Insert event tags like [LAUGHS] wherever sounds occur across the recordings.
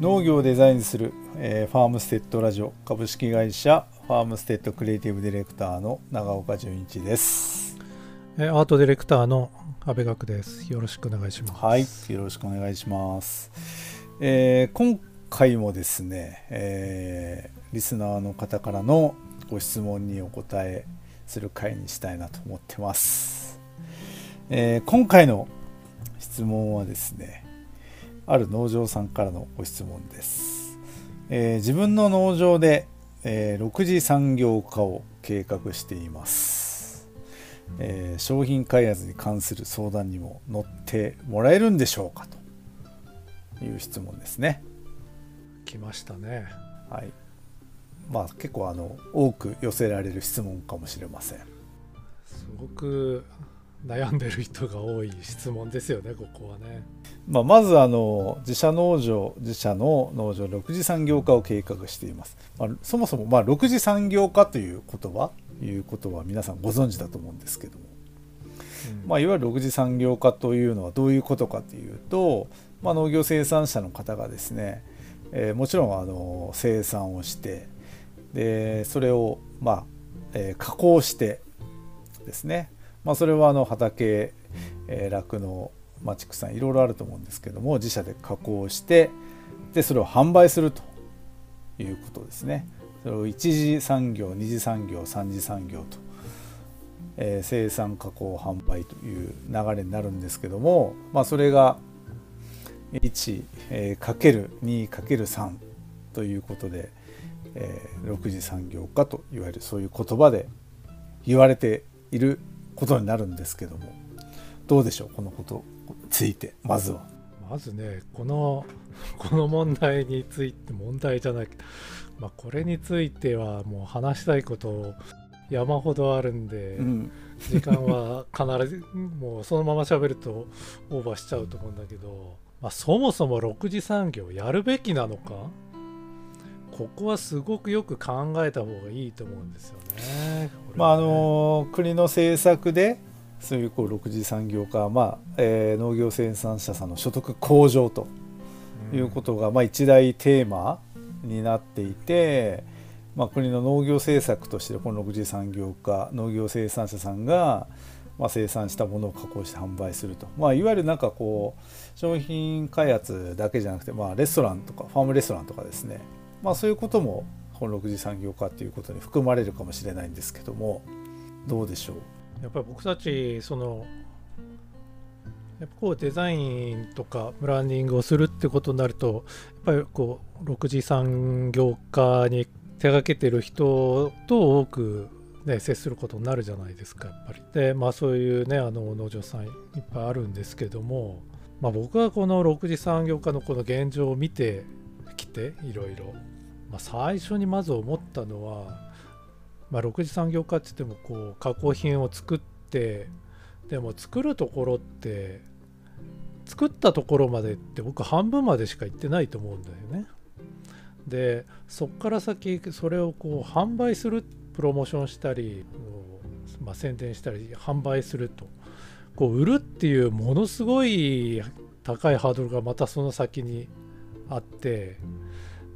農業をデザインする、えー、ファームステッドラジオ株式会社ファームステッドクリエイティブディレクターの長岡純一です。アートディレクターの阿部学です。よろしくお願いします。はいよろしくお願いします、えー、今回もですね、えー、リスナーの方からのご質問にお答えする回にしたいなと思ってます、えー、今回の質問はですねある農場さんからのご質問です、えー、自分の農場で、えー、6次産業化を計画しています、えー、商品開発に関する相談にも乗ってもらえるんでしょうかという質問ですね。来ましたね。はい。まあ結構あの多く寄せられる質問かもしれません。すごく悩んでる人が多い質問ですよねここはね。まあ、まずあの自社農場自社の農場6次産業化を計画しています。まあ、そもそもまあ6次産業化という言葉いうことは皆さんご存知だと思うんですけども、うん、まあ、いわゆる6次産業化というのはどういうことかというと、まあ、農業生産者の方がですね、えー、もちろんあの生産をしてでそれをまあ、えー、加工してですねまあ、それはあの畑酪農、まあ、畜産いろいろあると思うんですけども自社で加工してでそれを販売するということですね。それを一次産業二次産業三次産業と、えー、生産加工販売という流れになるんですけども、まあ、それが 1×2×3 ということで、えー、6次産業化といわゆるそういう言葉で言われていることになるんですけどもどうでしょうこのことについてまずは。まずねこの [LAUGHS] この問題について問題じゃないけど、まあ、これについてはもう話したいこと山ほどあるんで、うん、時間は必ず [LAUGHS] もうそのまま喋るとオーバーしちゃうと思うんだけど、まあ、そもそも6次産業やるべきなのか？ここはすごくよく考えた方がいいと思うんですよね。ねまああの国の政策でそういうこう6次産業化、まあえー、農業生産者さんの所得向上ということが、うん、まあ、一大テーマになっていて、まあ、国の農業政策としてこの6次産業化農業生産者さんが、まあ、生産したものを加工して販売すると、まあ、いわゆるなんかこう商品開発だけじゃなくて、まあ、レストランとかファームレストランとかですね。まあ、そういうことも本6次産業化ということに含まれるかもしれないんですけどもどうでしょう？やっぱり僕たちそのやっぱこうデザインとかブランディングをするってことになるとやっぱりこう6次産業化に手がけてる人と多く、ね、接することになるじゃないですかやっぱり。でまあそういうねあの農場さんいっぱいあるんですけども、まあ、僕はこの6次産業化のこの現状を見てきていろいろ、まあ、最初にまず思ったのは、まあ、6次産業化って言ってもこう加工品を作ってでも作るところって作ったところまでって僕半分までしか行ってないと思うんだよね。でそっから先それをこう販売するプロモーションしたり、まあ、宣伝したり販売するとこう売るっていうものすごい高いハードルがまたその先にあって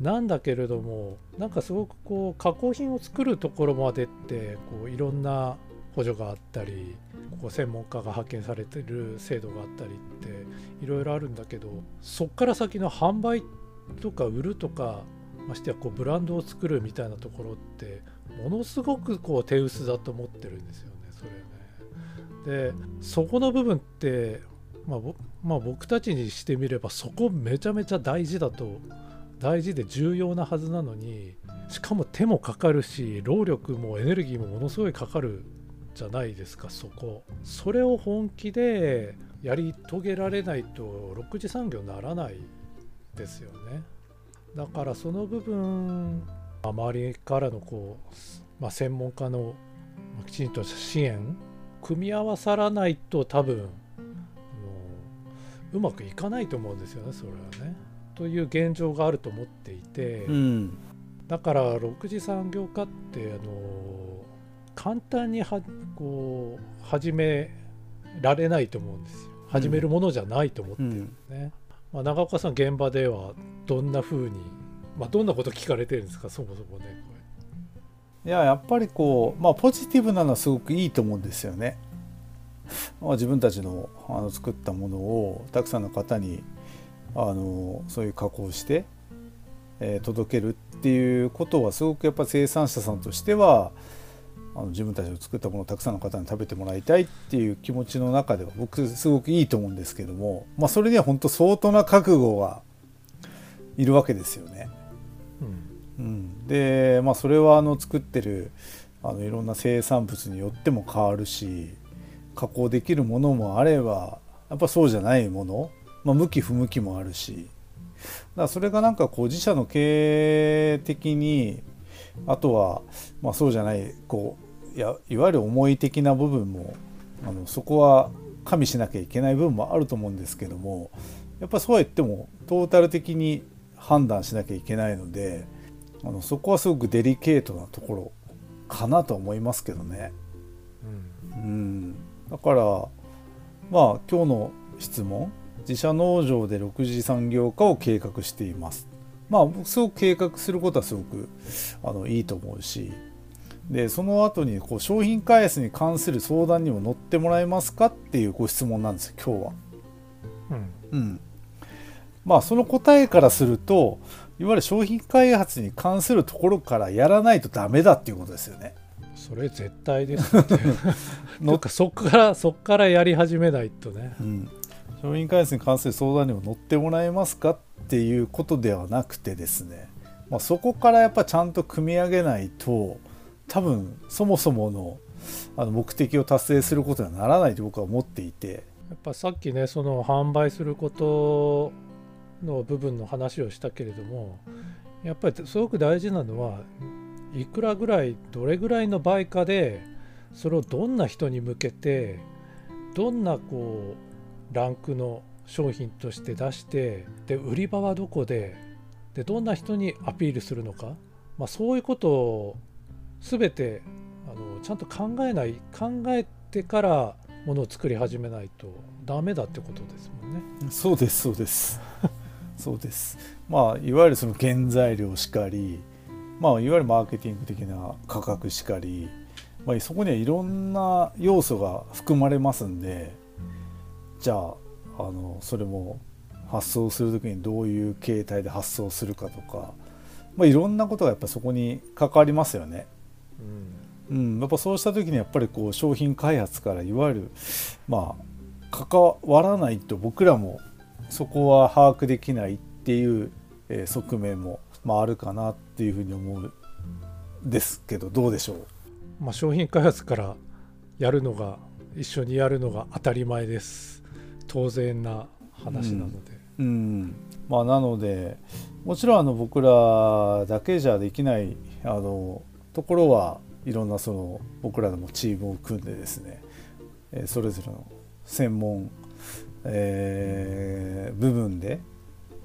なんだけれどもなんかすごくこう加工品を作るところまでってこういろんな補助があったりここ専門家が派遣されてる制度があったりっていろいろあるんだけどそっから先の販売とか売るとかましてやこうブランドを作るみたいなところってものすごくこう手薄だと思ってるんですよねそれね。でそこの部分ってまあ、まあ、僕たちにしてみればそこめちゃめちゃ大事だと大事で重要なはずなのにしかも手もかかるし労力もエネルギーもものすごいかかるじゃないですかそこそれを本気でやり遂げられないと6次産業にならないですよねだからその部分周りからのこう、まあ、専門家のきちんと支援組み合わさらないと多分うまくいかないと思うんですよねそれはね。という現状があると思っていて、うん、だから6次産業化ってあの簡単にはこう始められないと思うんですよ。始めるものじゃないと思ってるんですね。まあ、長岡さん現場ではどんな風に、まあ、どんなこと聞かれてるんですか？そもそもねいややっぱりこうまあポジティブなのはすごくいいと思うんですよね。まあ、自分たちのあの作ったものをたくさんの方にあのそういう加工して、えー、届けるっていうことはすごくやっぱ生産者さんとしてはあの自分たちの作ったものをたくさんの方に食べてもらいたいっていう気持ちの中では僕すごくいいと思うんですけども、まあ、それには本当相当な覚悟がいるわけですよね。うん、うん、で、まあ、それはあの作ってるあのいろんな生産物によっても変わるし加工できるものもあればやっぱそうじゃないもの、まあ、向き不向きもあるし。だそれがなんかこう自社の経営的にあとは、まあ、そうじゃないこういやいわゆる思い的な部分もあのそこは加味しなきゃいけない部分もあると思うんですけどもやっぱそうは言ってもトータル的に判断しなきゃいけないのであのそこはすごくデリケートなところかなと思いますけどね。うん、うん、だからまあ今日の質問自社農場で6次産業化を計画していますまあすごく計画することはすごくあのいいと思うしでその後にこう商品開発に関する相談にも乗ってもらえますかっていうご質問なんですよ今日は。うん、うん、まあその答えからするといわゆる商品開発に関するところからやらないとダメだっていうことですよね。それ絶対ですね。[LAUGHS] [LAUGHS] なんかそっからそっからやり始めないとね。うん、商品開発に関する相談にも乗ってもらえますかっていうことではなくてですね、まあ、そこからやっぱちゃんと組み上げないと多分そもそものあの目的を達成することにはならないと僕は思っていて。やっぱさっきねその販売することの部分の話をしたけれどもやっぱりすごく大事なのはいくらぐらいどれぐらいの売価でそれをどんな人に向けてどんなこうランクの商品として出してで売り場はどこででどんな人にアピールするのか、まあ、そういうことを全てあのちゃんと考えない考えてからものを作り始めないとダメだってことですもんね。そうですそうです [LAUGHS] そうです。まあいわゆるその原材料しかり、まあいわゆるマーケティング的な価格しかり、まあ、そこにはいろんな要素が含まれますんでじゃああのそれも発送する時にどういう形態で発送するかとか、まあ、いろんなことがやっぱそこに関わりますよね。うん、うん、やっぱそうした時にやっぱりこう商品開発からいわゆるまあ関わらないと僕らもそこは把握できないっていう、えー、側面も、まあ、あるかなっていうふうに思うんですけどどうでしょう、まあ、商品開発からやるのが一緒にやるのが当たり前です。当然な話なので。うん、うん、まあ、なのでもちろんあの僕らだけじゃできないあのところはいろんなその僕らでもチームを組んでですねえそれぞれの専門、えー、部分で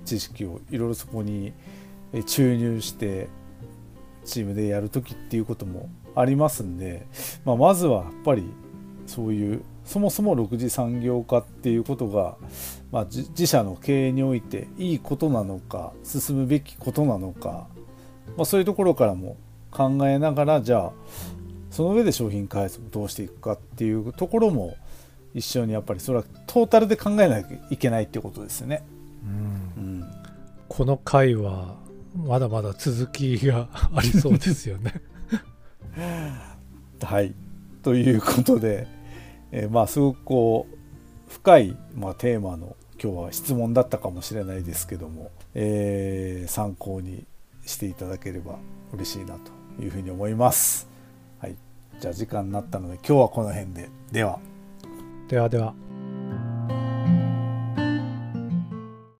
知識をいろいろそこに注入してチームでやる時っていうこともありますんで、まあ、まずはやっぱりそういうそもそも6次産業化っていうことが、まあ、自社の経営においていいことなのか進むべきことなのか、まあ、そういうところからも考えながらじゃあその上で商品開発をどうしていくかっていうところも一緒にやっぱりそれはトータルで考えなきゃいけないってことですよね。うん、うん、この回はまだまだ続きが [LAUGHS] ありそうですよね。[LAUGHS] はいということでえー、まあすごくこう深い、まあ、テーマの今日は質問だったかもしれないですけども、えー、参考にしていただければ嬉しいなというふうに思います。はい、じゃあ時間になったので今日はこの辺ででは。ではでは。